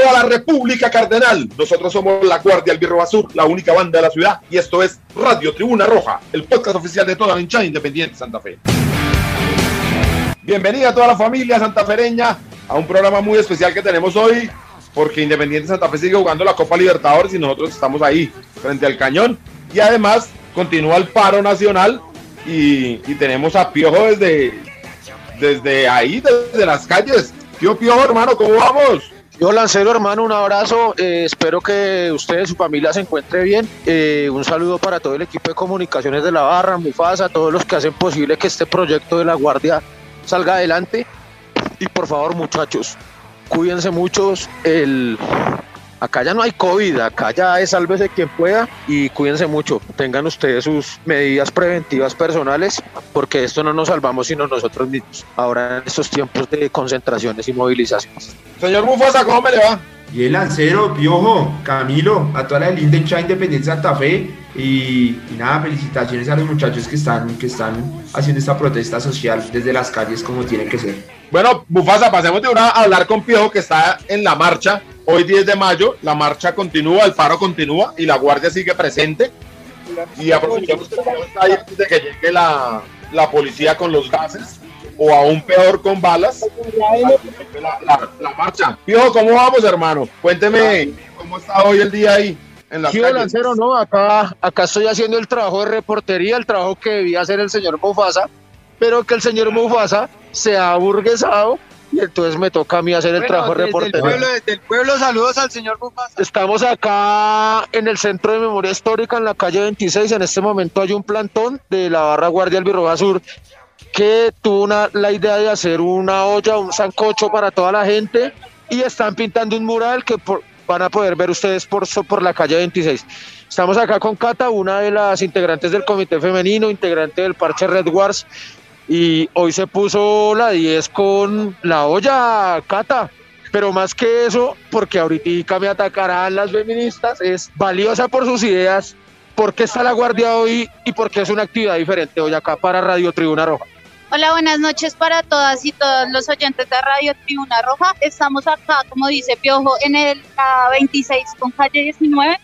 Toda la República Cardenal. Nosotros somos la Guardia Albirroja Sur, la única banda de la ciudad, y esto es Radio Tribuna Roja, el podcast oficial de toda la hinchada independiente Santa Fe. Bienvenida a toda la familia santafereña a un programa muy especial que tenemos hoy, porque Independiente Santa Fe sigue jugando la Copa Libertadores y nosotros estamos ahí, frente al cañón. Y además continúa el paro nacional y, y tenemos a Piojo desde, desde ahí, desde las calles. Tío Piojo, hermano, ¿cómo vamos? Yo Lancero, hermano, un abrazo. eh, espero que usted y su familia se encuentre bien. Eh, un saludo para todo el equipo de comunicaciones de la Barra, Mufasa, todos los que hacen posible que este proyecto de la Guardia salga adelante. Y por favor, muchachos, cuídense muchos. El... Acá ya no hay COVID, acá ya es sálvese quien pueda y cuídense mucho. Tengan ustedes sus medidas preventivas personales porque esto no nos salvamos sino nosotros mismos. Ahora en estos tiempos de concentraciones y movilizaciones. Señor Mufasa, ¿cómo me le va? Y el Lancero, Piojo, Camilo, a toda la linda hinchada Independiente Santa Fe y, y nada, felicitaciones a los muchachos que están, que están haciendo esta protesta social desde las calles como tiene que ser. Bueno, Mufasa, pasemos de una a hablar con Piojo que está en la marcha. Hoy 10 de mayo, la marcha continúa, el paro continúa y la guardia sigue presente. Y aprovechemos que antes de que llegue la, la policía con los gases o aún peor con balas. La, la- la marcha. Piojo, ¿cómo vamos, hermano? Cuénteme cómo está hoy el día ahí en las Sí. Lancero, no, acá, acá estoy haciendo el trabajo de reportería, el trabajo que debía hacer el señor Mufasa, pero que el señor Mufasa se ha aburguesado y entonces me toca a mí hacer el trabajo de reportería. desde el pueblo, saludos al señor Mufasa. Estamos acá en el Centro de Memoria Histórica, en la calle 26. En este momento hay un plantón de la barra Guardia Albirroja Sur que tuvo una, la idea de hacer una olla, un sancocho para toda la gente y están pintando un mural que por- van a poder ver ustedes por, por la calle 26. Estamos acá con Cata, una de las integrantes del Comité Femenino, integrante del Parche Red Wars. Y hoy se puso la 10 con la olla, Cata. Pero más que eso, porque ahorita me atacarán las feministas, es valiosa por sus ideas, porque está la guardia hoy y porque es una actividad diferente hoy acá para Radio Tribuna Roja. Hola, buenas noches para todas y todos los oyentes de Radio Tribuna Roja. Estamos acá, como dice Piojo, en el la 26 con calle 19,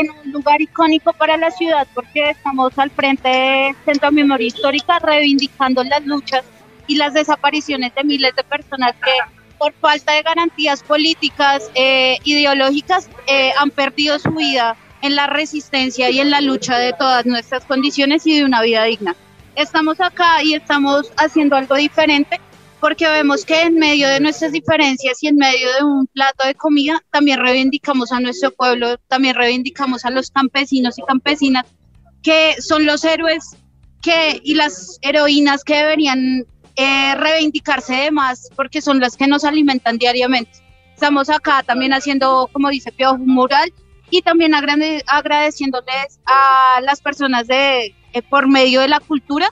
en un lugar icónico para la ciudad porque estamos al frente del Centro de Memoria Histórica reivindicando las luchas y las desapariciones de miles de personas que por falta de garantías políticas, eh, ideológicas, eh, han perdido su vida en la resistencia y en la lucha de todas nuestras condiciones y de una vida digna. Estamos acá y estamos haciendo algo diferente porque vemos que en medio de nuestras diferencias y en medio de un plato de comida también reivindicamos a nuestro pueblo, también reivindicamos a los campesinos y campesinas que son los héroes que y las heroínas que deberían eh, reivindicarse de más porque son las que nos alimentan diariamente. Estamos acá también haciendo, como dice Piojo, un mural y también agrade- agradeciéndoles a las personas de eh, por medio de la cultura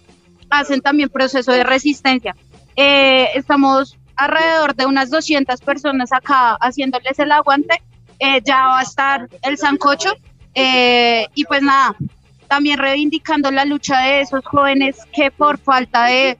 hacen también proceso de resistencia. Eh, estamos alrededor de unas 200 personas acá haciéndoles el aguante. Eh, ya va a estar el sancocho eh, y pues nada, también reivindicando la lucha de esos jóvenes que por falta de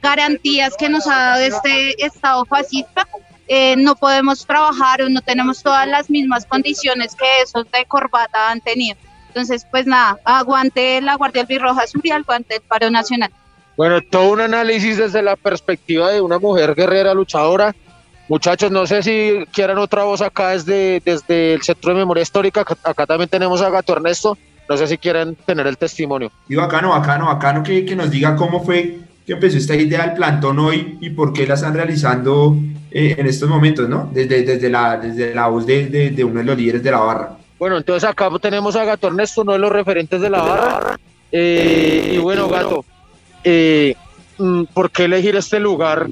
garantías que nos ha dado este Estado fascista, eh, no podemos trabajar o no tenemos todas las mismas condiciones que esos de corbata han tenido. Entonces, pues nada, aguante la Guardia Albirroja Sur y aguante el paro nacional. Bueno, todo un análisis desde la perspectiva de una mujer guerrera luchadora. Muchachos, no sé si quieran otra voz acá desde, desde el Centro de Memoria Histórica. Acá, acá también tenemos a Gato Ernesto. No sé si quieren tener el testimonio. Y bacano, bacano, bacano que, que nos diga cómo fue que empezó esta idea del plantón hoy y por qué la están realizando eh, en estos momentos, ¿no? Desde, desde, la, desde la voz de, de, de uno de los líderes de la barra. Bueno, entonces acá tenemos a Gato Ernesto, uno de los referentes de la barra. Eh, y bueno, Gato, eh, mm, ¿por qué elegir este lugar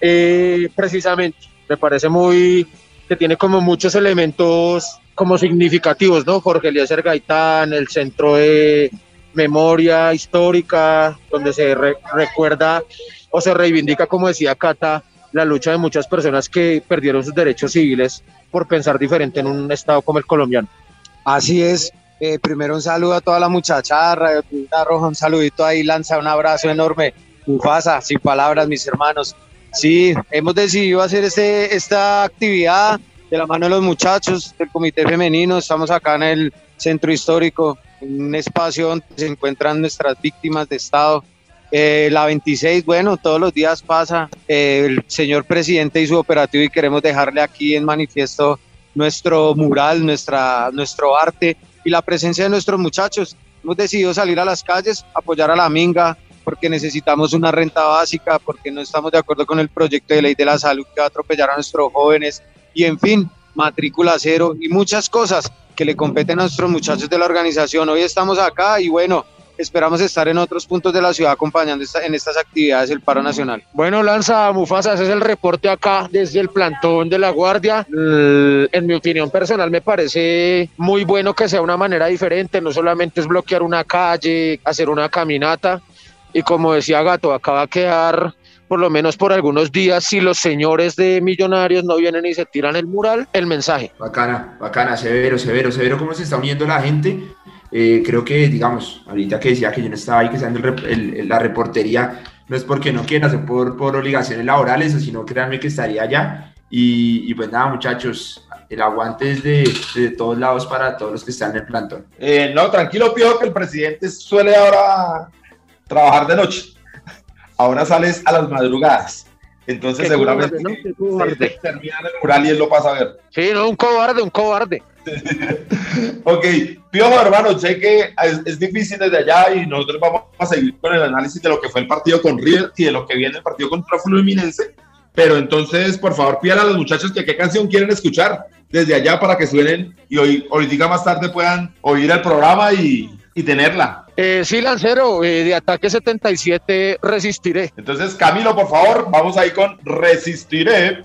eh, precisamente? Me parece muy que tiene como muchos elementos como significativos, ¿no? Jorge Eliezer Gaitán, el centro de memoria histórica, donde se recuerda o se reivindica, como decía Cata, la lucha de muchas personas que perdieron sus derechos civiles por pensar diferente en un estado como el colombiano. Así es. Eh, primero un saludo a toda la muchacha Radio Roja, un saludito ahí, lanza un abrazo enorme. Ufasa, sin palabras, mis hermanos. Sí, hemos decidido hacer este, esta actividad de la mano de los muchachos del Comité Femenino. Estamos acá en el Centro Histórico, un espacio donde se encuentran nuestras víctimas de Estado. Eh, la 26, bueno, todos los días pasa. Eh, el señor presidente y su operativo y queremos dejarle aquí en manifiesto nuestro mural, nuestra, nuestro arte y la presencia de nuestros muchachos. Hemos decidido salir a las calles, apoyar a la Minga, porque necesitamos una renta básica, porque no estamos de acuerdo con el proyecto de ley de la salud que va a atropellar a nuestros jóvenes y en fin, matrícula cero y muchas cosas que le competen a nuestros muchachos de la organización. Hoy estamos acá y bueno, esperamos estar en otros puntos de la ciudad acompañando en estas actividades el paro nacional. Bueno, Lanza Mufasa, ese es el reporte acá desde el plantón de la Guardia. En mi opinión personal me parece muy bueno que sea una manera diferente, no solamente es bloquear una calle, hacer una caminata y como decía Gato, acá va a quedar por lo menos por algunos días, si los señores de Millonarios no vienen y se tiran el mural, el mensaje. Bacana, bacana, severo, severo, severo, cómo se está uniendo la gente. Eh, creo que, digamos, ahorita que decía que yo no estaba ahí, que en la reportería, no es porque no quiera, hacer por, por obligaciones laborales, sino créanme que estaría allá. Y, pues nada, muchachos, el aguante es de, de, todos lados para todos los que están en el plantón. Eh, no, tranquilo, Pío, que el presidente suele ahora trabajar de noche ahora sales a las madrugadas. Entonces seguramente cobarde, termina el mural y él lo pasa a ver. Sí, no, un cobarde, un cobarde. ok, Piojo, hermano, sé que es, difícil desde allá y nosotros vamos a seguir con el análisis de lo que fue el partido con River y de lo que viene el partido contra Fluminense. Pero entonces, por favor, pídale a los muchachos que qué canción quieren escuchar desde allá para que suenen y hoy, diga más tarde puedan oír el programa y, y tenerla. Eh, sí, Lancero, eh, de ataque 77, resistiré. Entonces, Camilo, por favor, vamos ahí con resistiré.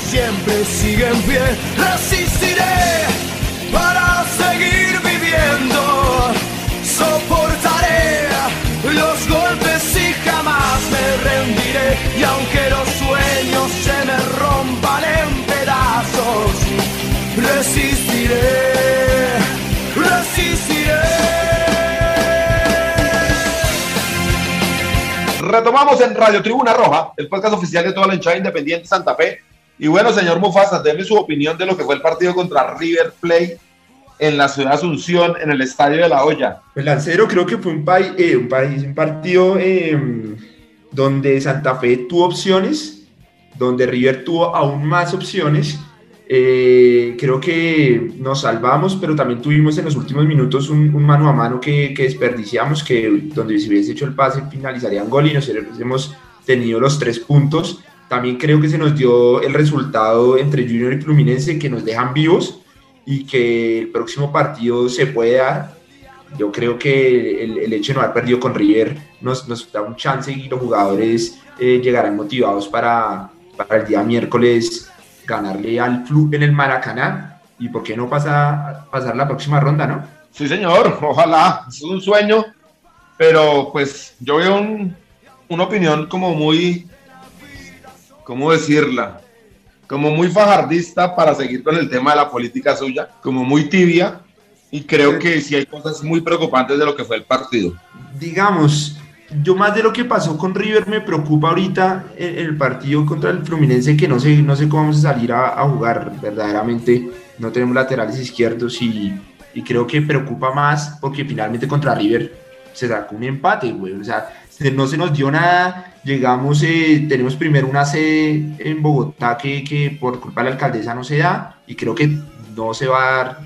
siempre sigue en pie, resistiré para seguir viviendo, soportaré los golpes y jamás me rendiré. Y aunque los sueños se me rompan en pedazos, resistiré, resistiré. Retomamos en Radio Tribuna Roja, el podcast oficial de toda la hinchada independiente Santa Fe. Y bueno, señor Mufasa, déme su opinión de lo que fue el partido contra River Plate en la ciudad de Asunción, en el Estadio de la Olla. El Lancero creo que fue un, país, eh, un, partido em, donde Santa Fe tuvo opciones, donde River tuvo aún más opciones. Eh, creo que nos salvamos, pero también tuvimos en los últimos minutos un, mano a mano que, desperdiciamos, que donde si hubiese hecho el pase finalizaría en gol y nos hemos tenido los tres puntos. También creo que se nos dio el resultado entre Junior y Fluminense que nos dejan vivos y que el próximo partido se puede dar. Yo creo que el, hecho de no haber perdido con River nos, nos da un chance y los jugadores eh, llegarán motivados para, para el día miércoles ganarle al club en el Maracaná y por qué no pasa, pasar la próxima ronda, ¿no? Sí, señor, ojalá, es un sueño, pero pues yo veo una opinión como muy ¿cómo decirla? Como muy fajardista para seguir con el tema de la política suya, como muy tibia, y creo que sí hay cosas muy preocupantes de lo que fue el partido. Digamos, yo más de lo que pasó con River me preocupa ahorita el, el partido contra el Fluminense, que no sé, no sé cómo vamos a salir a, a jugar verdaderamente. No tenemos laterales izquierdos y, y creo que preocupa más porque finalmente contra River se sacó un empate, güey. O sea, se- no se nos dio nada. Llegamos, eh, tenemos primero una sede en Bogotá que, que por culpa de la alcaldesa no se da y creo que no se va a dar,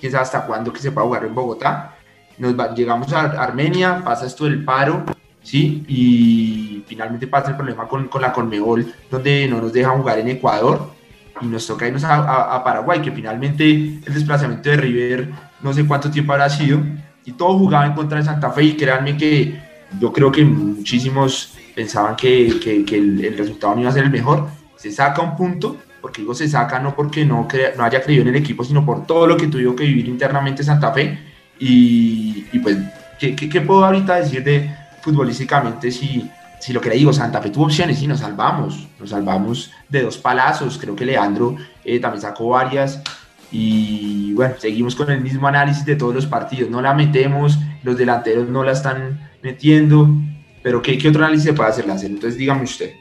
quién sabe hasta cuándo que se va a jugar en Bogotá. Nos va- llegamos a Armenia, pasa esto del paro, ¿sí? Y finalmente pasa el problema con, con la Conmebol, donde no nos dejan jugar en Ecuador y nos toca irnos a, a- a Paraguay, que finalmente el desplazamiento de River no sé cuánto tiempo habrá sido, y todo jugaba en contra de Santa Fe, y créanme que yo creo que muchísimos pensaban que, que- que el, el resultado no iba a ser el mejor. Se saca un punto, porque digo se saca no porque no, crea- no haya creído en el equipo, sino por todo lo que tuvo que vivir internamente Santa Fe. Y, y pues, ¿qué, qué, qué puedo ahorita decir de futbolísticamente si, si lo que le digo, Santa Fe tuvo opciones y nos salvamos, nos salvamos de dos palazos, creo que Leandro eh, también sacó varias y bueno, seguimos con el mismo análisis de todos los partidos, no la metemos, los delanteros no la están metiendo, pero ¿qué, otro análisis se puede hacer, Lázaro? Entonces dígame usted.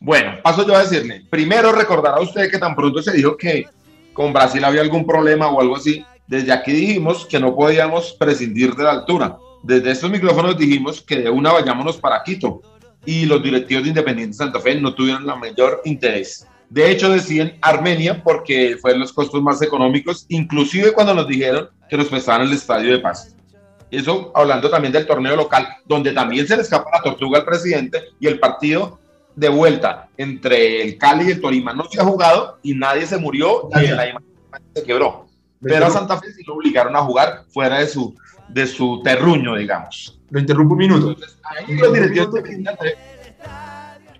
Bueno, paso yo a decirle. Primero, recordará usted que tan pronto se dijo que con Brasil había algún problema o algo así. Desde aquí dijimos que no podíamos prescindir de la altura. Desde estos micrófonos dijimos que de una vayámonos para Quito. Y los directivos de Independiente Santa Fe no tuvieron la mayor interés. De hecho, decían Armenia porque fueron los costos más económicos, inclusive cuando nos dijeron que nos prestaban el estadio de Paz. Eso hablando también del torneo local, donde también se le escapa la tortuga al presidente y el partido de vuelta entre el Cali y el Tolima no se ha jugado y nadie se murió y Aymara se quebró. Pero a Santa Fe sí lo obligaron a jugar fuera de su, de su terruño, digamos. Lo interrumpo un minuto. Entonces, ahí los directivos de Santa Fe,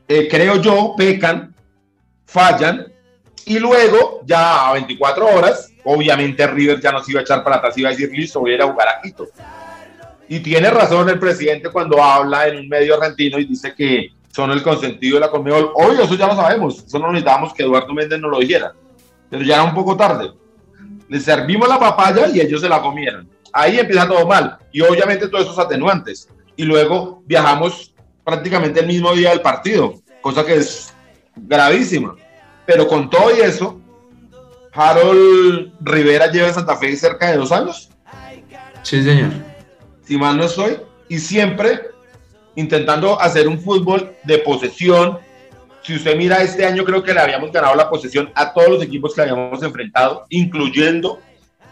eh, creo yo, pecan, fallan y luego ya a 24 horas, obviamente River ya no se iba a echar para atrás, iba a decir, listo, voy a ir a jugar a Quito. Y tiene razón el presidente cuando habla en un medio argentino y dice que son el consentido de la Conmebol. Obvio, eso ya lo sabemos. Eso no necesitábamos que Eduardo Méndez nos lo dijera. Pero ya era un poco tarde. Les servimos la papaya y ellos se la comieron. Ahí empieza todo mal. Y obviamente todos esos atenuantes. Y luego viajamos prácticamente el mismo día del partido, cosa que es gravísima. Pero con todo y eso, Harold Rivera lleva en Santa Fe cerca de dos años Sí, señor. si mal no estoy, y siempre intentando hacer un fútbol de posesión. Si usted mira este año, creo que le habíamos ganado la posesión a todos los equipos que habíamos enfrentado, incluyendo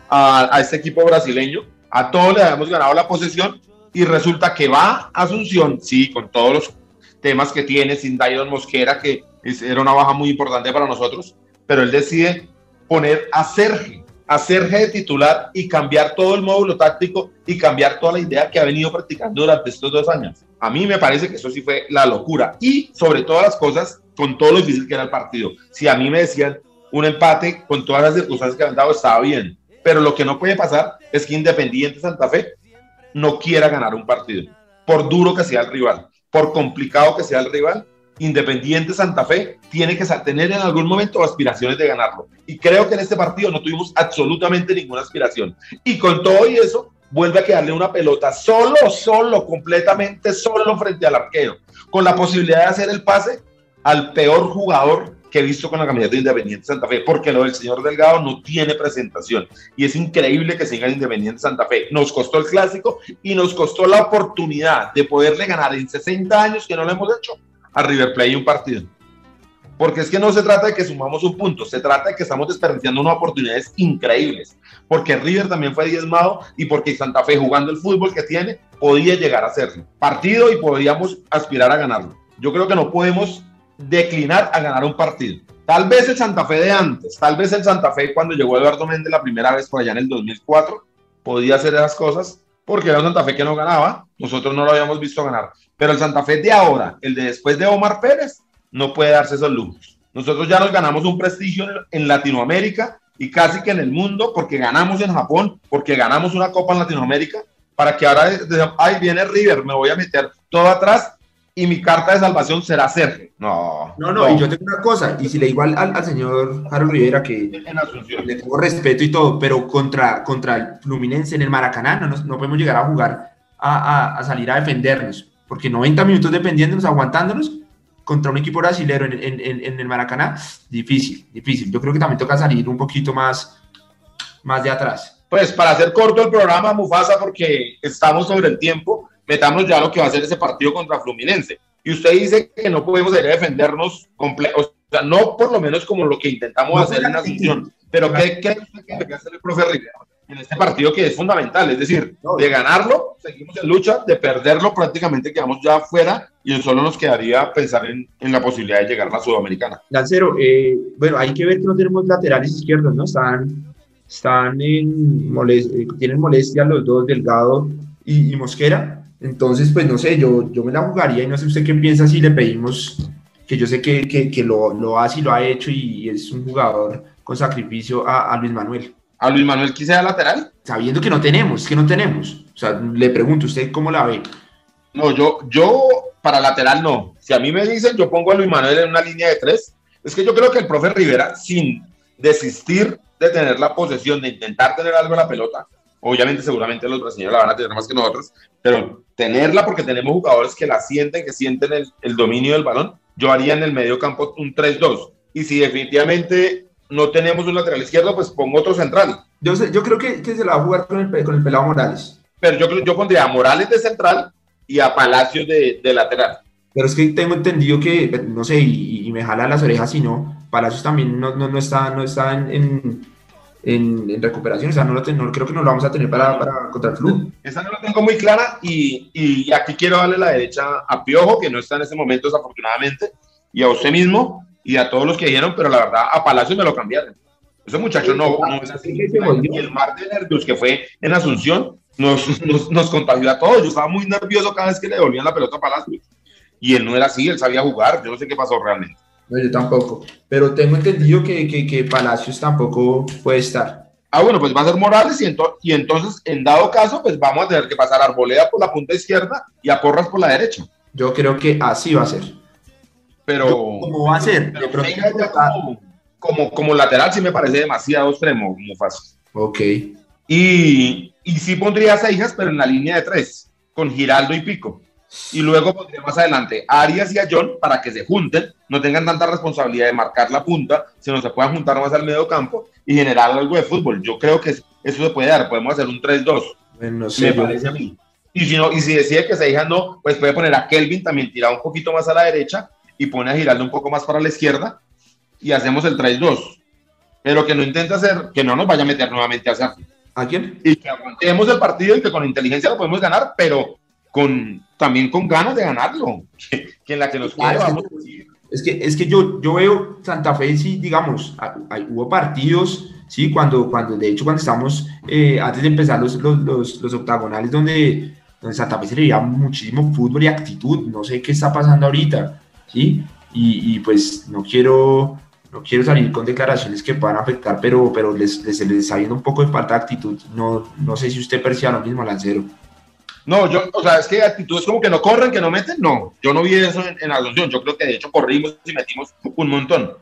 a, a este equipo brasileño. A todos le habíamos ganado la posesión y resulta que va a Asunción, sí, con todos los temas que tiene, sin Dairon Mosquera, que era una baja muy importante para nosotros, pero él decide poner a Sergio, a Sergio de titular y cambiar todo el módulo táctico y cambiar toda la idea que ha venido practicando durante estos dos años. A mí me parece que eso sí fue la locura y sobre todas las cosas, con todo lo difícil que era el partido. Si a mí me decían un empate con todas las circunstancias que han dado, estaba bien, pero lo que no puede pasar es que Independiente Santa Fe no quiera ganar un partido, por duro que sea el rival, por complicado que sea el rival, Independiente Santa Fe tiene que tener en algún momento aspiraciones de ganarlo. Y creo que en este partido no tuvimos absolutamente ninguna aspiración. Y con todo y eso, vuelve a quedarle una pelota solo, solo, completamente solo frente al arquero, con la posibilidad de hacer el pase al peor jugador que he visto con la camiseta de Independiente Santa Fe, porque lo del señor Delgado no tiene presentación. Y es increíble que siga en Independiente Santa Fe. Nos costó el clásico y nos costó la oportunidad de poderle ganar en 60 años que no lo hemos hecho a River Plate un partido. Porque es que no se trata de que sumamos un punto, se trata de que estamos desperdiciando unas oportunidades increíbles. Porque River también fue diezmado y porque Santa Fe, jugando el fútbol que tiene, podía llegar a hacerlo. Partido y podríamos aspirar a ganarlo. Yo creo que no podemos declinar a ganar un partido. Tal vez el Santa Fe de antes, tal vez el Santa Fe cuando llegó Eduardo Méndez la primera vez por allá en el 2004, podía hacer esas cosas porque era un Santa Fe que no ganaba, nosotros no lo habíamos visto ganar. Pero el Santa Fe de ahora, el de después de Omar Pérez, no puede darse esos lujos. Nosotros ya nos ganamos un prestigio en- Latinoamérica y casi que en el mundo porque ganamos en Japón, porque ganamos una copa en Latinoamérica, para que ahora, ay, viene River, me voy a meter todo atrás y mi carta de salvación será Sergio. No, No, no, y yo tengo una cosa, y si le digo al, al, al señor Harold Rivera que le tengo respeto y todo, pero contra, contra el Fluminense en el Maracaná no, no podemos llegar a jugar, a, a- a salir a defendernos, porque 90 minutos defendiéndonos, aguantándonos, contra un equipo brasilero en, en- en- en el Maracaná, difícil, difícil. Yo creo que también toca salir un poquito más, más de atrás. Pues para hacer corto el programa, Mufasa, porque estamos sobre el tiempo, metamos ya lo que va a ser ese partido contra Fluminense. Y usted dice que no podemos defendernos, comple- o sea, no por lo menos como lo que intentamos No hacer en Asunción, pero ¿qué cree que hacer el profe Rivera en este partido que es fundamental? Es decir, de ganarlo, seguimos en lucha, de perderlo, prácticamente quedamos ya afuera y solo nos quedaría pensar en, en la posibilidad de llegar a la Sudamericana. Lancero, eh, bueno, hay que ver que no tenemos laterales izquierdos, ¿no? Están, están en moles- eh, tienen molestia los dos, Delgado y, y Mosquera. Entonces, pues no sé, yo, yo me la jugaría y no sé usted qué piensa si le pedimos, que yo sé que, que, que lo, lo hace y lo ha hecho y es un jugador con sacrificio a, a Luis Manuel. A Luis Manuel quise lateral. Sabiendo que no tenemos, que no tenemos. O sea, le pregunto, ¿usted cómo la ve? No, yo, yo para lateral no. Si a mí me dicen, yo pongo a Luis Manuel en una línea de tres. Es que yo creo que el profe Rivera, sin desistir de tener la posesión, de intentar tener algo en la pelota, obviamente seguramente los brasileños la van a tener más que nosotros, pero tenerla porque tenemos jugadores que la sienten, que sienten el, el dominio del balón, yo haría en el medio campo un 3-2. Y si definitivamente no tenemos un lateral izquierdo, pues pongo otro central. Yo, sé- yo creo que, que se la va a jugar con el, con el pelado Morales. Pero yo, yo pondría a Morales de central y a Palacios de, de lateral. Pero es que tengo entendido que, no sé, y, y me jala las orejas si no, Palacios también no, no, no está, no está en, en, en- en recuperación, o sea, no, lo ten- no- creo que no lo vamos a tener para, para contra el flu. Esa no la tengo muy clara y, y aquí quiero darle la derecha a Piojo, que no está en ese momento desafortunadamente, y a usted mismo y a todos los que dijeron, pero la verdad a Palacio me lo cambiaron. Ese muchacho no, no es así. Y el mar de nervios que fue en Asunción nos, nos, nos contagió a todos. Yo estaba muy nervioso cada vez que le devolvían la pelota a Palacio. Y él no era así, él sabía jugar. Yo no sé qué pasó realmente. No, yo tampoco, pero tengo entendido que, que, que Palacios tampoco puede estar. Ah, bueno, pues va a ser Morales y, ento- y entonces, en dado caso, pues vamos a tener que pasar a Arboleda por la punta izquierda y a Porras por la derecha. Yo creo que así va a ser. Pero... ¿Cómo va a ser? Pero como, como, como lateral sí me parece demasiado extremo, Mufasa. Ok. Y, y sí pondría a Seijas, pero en la línea de tres, con Giraldo y Pico. Y luego pondría más adelante a Arias y a John para que se junten, no tengan tanta responsabilidad de marcar la punta, sino se puedan juntar más al medio campo y generar algo de fútbol. Yo creo que eso se puede dar, podemos hacer un 3-2, Bueno, no me parece a mí. Y si, no, y si decide que Seijas no, pues puede poner a Kelvin también tirado un poquito más a la derecha y pone a Giraldo un poco más para la izquierda y hacemos el 3-2. Pero que no intente hacer, que no nos vaya a meter nuevamente a hacer ¿A quién? y que aguantemos el partido y que con inteligencia lo podemos ganar, pero con también con ganas de ganarlo. Que, que en la que nos Claro, vamos. Es que, es que yo, yo veo Santa Fe, sí, digamos, hay- hubo partidos, sí, cuando, cuando, de hecho, cuando estamos, eh, antes de empezar los, los, los, los octagonales, donde, donde Santa Fe se le veía muchísimo fútbol y actitud, no sé qué está pasando ahorita, sí, y, y pues no quiero, no quiero salir con declaraciones que puedan afectar, pero, pero les, les, les está viendo un poco de falta de actitud, no, no sé si usted perciba lo mismo, Lancero. No, yo, o sea, es que actitudes como que no corren, que no meten, no. Yo no vi eso en, en Asunción. Yo creo que de hecho corrimos y metimos un montón.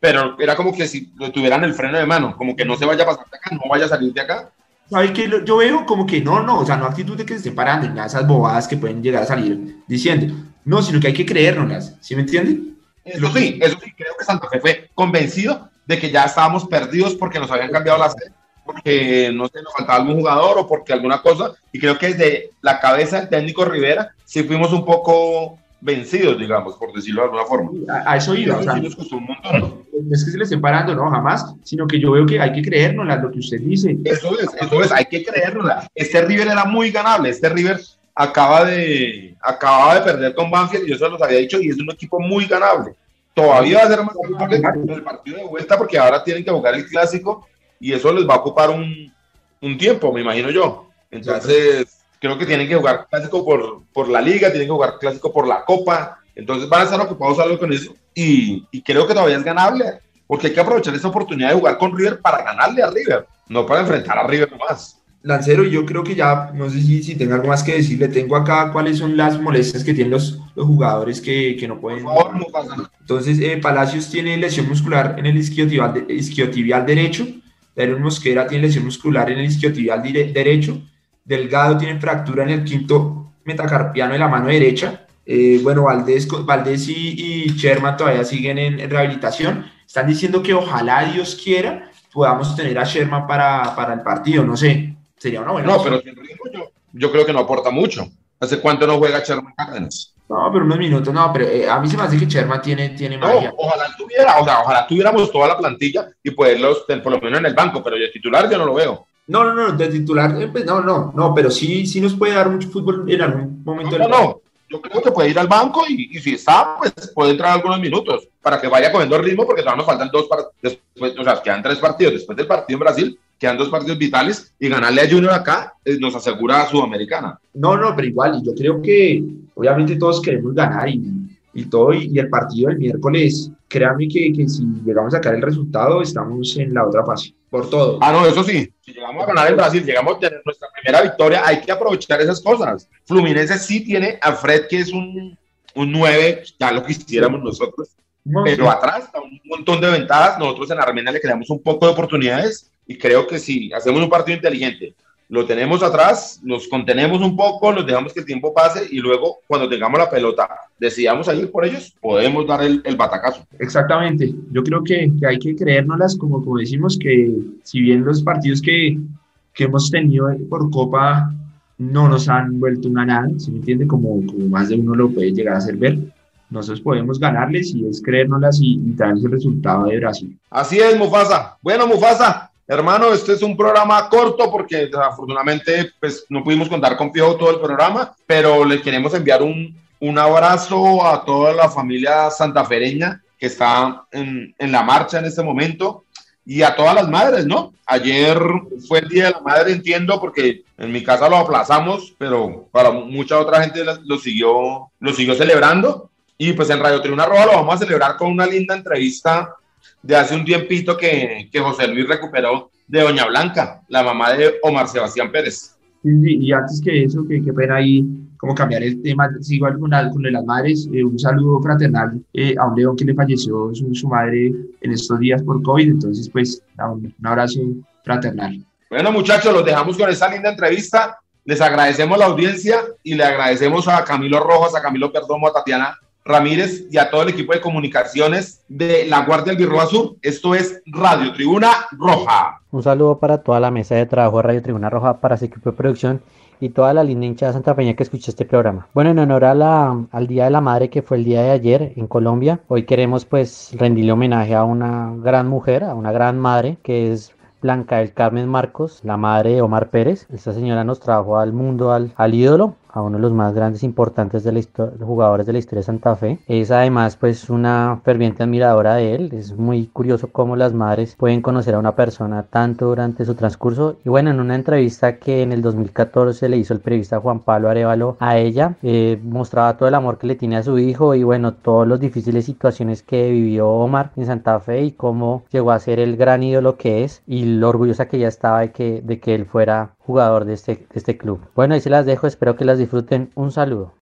Pero era como que si tuvieran el freno de mano, como que no se vaya a pasar de acá, no vaya a salir de acá. ¿Sabes qué? Yo veo como que no, no, o sea, no actitud de que se estén parando, de esas bobadas que pueden llegar a salir diciendo. No, sino que hay que creérnoslas, ¿sí me entienden? Eso sí, eso sí, creo que Santa Fe fue convencido de que ya estábamos perdidos porque nos habían cambiado la sede, porque no sé, nos faltaba algún jugador o porque alguna cosa. Y creo que desde la cabeza del técnico Rivera sí fuimos un poco vencidos, digamos, por decirlo de alguna forma. A, a eso iba, o sea, nos costó un montón. no es que se le estén parando, no, jamás, sino que yo veo que hay que creérnoslas, lo que usted dice. Eso es, eso es, hay que creerlo. Este River era muy ganable. Este River acaba de, acaba de perder con Banfield y yo se los había dicho y es un equipo muy ganable. Todavía va a ser más ganable en el partido de vuelta porque ahora tienen que jugar el clásico y eso les va a ocupar un, un tiempo, me imagino yo. Entonces, creo que tienen que jugar clásico por, por la liga, tienen que jugar clásico por la copa. Entonces van a estar ocupados algo con eso y, y creo que todavía es ganable porque hay que aprovechar esta oportunidad de jugar con River para ganarle a River, no para enfrentar a River más. Lancero, yo creo que ya, no sé si, si tenga algo más que decirle, tengo acá cuáles son las molestias que tienen los, los jugadores que, que no pueden... Favor, Mufasa. Entonces, eh, Palacios tiene lesión muscular en el isquiotibial, de- isquiotibial derecho, Daniel Mosquera tiene lesión muscular en el isquiotibial derecho, Delgado tiene fractura en el quinto metacarpiano de la mano derecha, eh, bueno, Valdés, Valdés y, y Sherman todavía siguen en, en rehabilitación, están diciendo que ojalá Dios quiera podamos tener a Sherman para, para el partido, no sé, sería una buena No, opción. pero sin ritmo yo, yo creo que no aporta mucho. ¿Hace cuánto no juega Sherman Cárdenas? No, pero unos minutos, no, pero eh, a mí se me hace que Sherman tiene, tiene No, magia. ojalá tuviera, o sea, ojalá tuviéramos toda la plantilla y poderlos, tener por lo menos en el banco, pero de titular yo no lo veo. No, no, no, de titular, eh, pues, no, no, no, pero sí, sí nos puede dar mucho fútbol en algún momento. No, no, no. Yo creo que puede ir al banco y, y si está, pues puede entrar algunos minutos para que vaya cogiendo ritmo, porque todavía nos faltan dos después, o sea, quedan tres partidos. Después del partido en Brasil, quedan dos partidos vitales y ganarle a Junior acá eh, nos asegura a Sudamericana. No, no, pero igual, y yo creo que obviamente todos queremos ganar y, y todo, y, y el partido del miércoles, créanme que, que si llegamos a sacar el resultado, estamos en la otra fase, por todo. Ah, no, eso sí. Si llegamos a ganar en Brasil, llegamos a tener nuestra primera victoria, hay que aprovechar esas cosas. Fluminense sí tiene a Fred, que es un, un 9, ya lo quisiéramos nosotros. No, pero atrás está un montón de ventajas. Nosotros en Armenia le creamos un poco de oportunidades y creo que si hacemos un partido inteligente, lo tenemos atrás, nos contenemos un poco, los dejamos que el tiempo pase y luego cuando tengamos la pelota, decidamos ir por ellos, podemos dar el, el batacazo. Exactamente, yo creo que, que hay que creérnoslas, como, como decimos, que si bien los partidos que, que hemos tenido por Copa no nos han vuelto una nada, ¿se me entiende? Como, como más de uno lo puede llegar a hacer ver, nosotros podemos ganarles y es creérnoslas y, y traerles el resultado de Brasil. Así es, Mufasa. Bueno, Mufasa, hermano, este es un programa corto porque desafortunadamente pues, no pudimos contar con Piojo todo el programa, pero le queremos enviar un, un abrazo a toda la familia santafereña que está en, en la marcha en este momento y a todas las madres, ¿no? Ayer fue el Día de la Madre, entiendo, porque en mi casa lo aplazamos, pero para mucha otra gente lo- siguió, lo siguió celebrando. Y pues en Radio Tribuna Roja lo vamos a celebrar con una linda entrevista de hace un tiempito que, que José Luis recuperó de Doña Blanca, la mamá de Omar Sebastián Pérez. Sí, sí, y antes que eso, que, que pena ahí como cambiar el tema, sigo la- con las madres, eh, un saludo fraternal eh, a un león que le falleció su, su madre en estos días por COVID, entonces pues un, un abrazo fraternal. Bueno, muchachos, los dejamos con esta linda entrevista. Les agradecemos la audiencia y le agradecemos a Camilo Rojas, a Camilo Perdomo, a Tatiana Ramírez y a todo el equipo de comunicaciones de la Guardia del Birro Azul. Esto es Radio Tribuna Roja. Un saludo para toda la mesa de trabajo de Radio Tribuna Roja, para su equipo de producción y toda la linda hinchada santafeña que escucha este programa. Bueno, en honor a la, al Día de la Madre que fue el día de ayer en Colombia, hoy queremos pues rendirle homenaje a una gran mujer, a una gran madre que es Blanca del Carmen Marcos, la madre de Omar Pérez. Esta señora nos trajo al mundo al ídolo, a uno de los más grandes importantes de la jugadores de la historia de Santa Fe. Es además pues una ferviente admiradora de él. Es muy curioso cómo las madres pueden conocer a una persona tanto durante su transcurso. Y bueno, en una entrevista que en el 2014 le hizo el periodista Juan Pablo Arevalo a ella, eh, mostraba todo el amor que le tiene a su hijo y bueno, todas las difíciles situaciones que vivió Omar en Santa Fe y cómo llegó a ser el gran ídolo que es y lo orgullosa que ella estaba de que, de que él fuera jugador de este, de este club. Bueno, ahí se las dejo, espero que las disfruten. Un saludo.